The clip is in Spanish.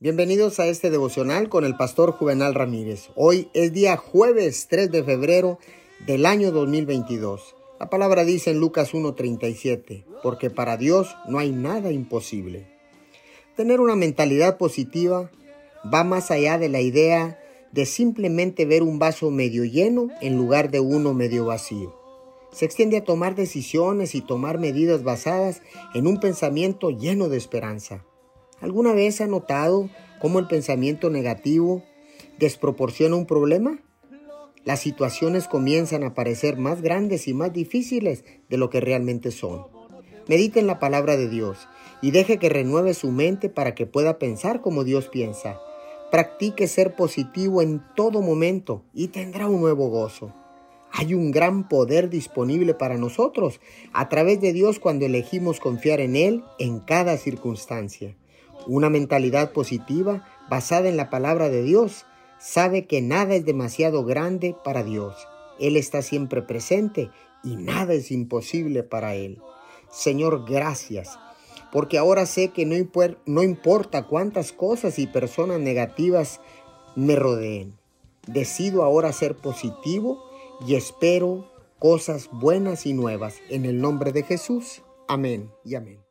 Bienvenidos a este devocional con el pastor Juvenal Ramírez. Hoy es día jueves 3 de febrero del año 2022. La palabra dice en Lucas 1:37, porque para Dios no hay nada imposible. Tener una mentalidad positiva va más allá de la idea de simplemente ver un vaso medio lleno en lugar de uno medio vacío. Se extiende a tomar decisiones y tomar medidas basadas en un pensamiento lleno de esperanza. ¿Alguna vez ha notado cómo el pensamiento negativo desproporciona un problema? Las situaciones comienzan a parecer más grandes y más difíciles de lo que realmente son. Medite en la palabra de Dios y deje que renueve su mente para que pueda pensar como Dios piensa. Practique ser positivo en todo momento y tendrá un nuevo gozo. Hay un gran poder disponible para nosotros a través de Dios cuando elegimos confiar en Él en cada circunstancia. Una mentalidad positiva basada en la palabra de Dios sabe que nada es demasiado grande para Dios. Él está siempre presente y nada es imposible para Él. Señor, gracias, porque ahora sé que no, importa cuántas cosas y personas negativas me rodeen. Decido ahora ser positivo y espero cosas buenas y nuevas en el nombre de Jesús. Amén y amén.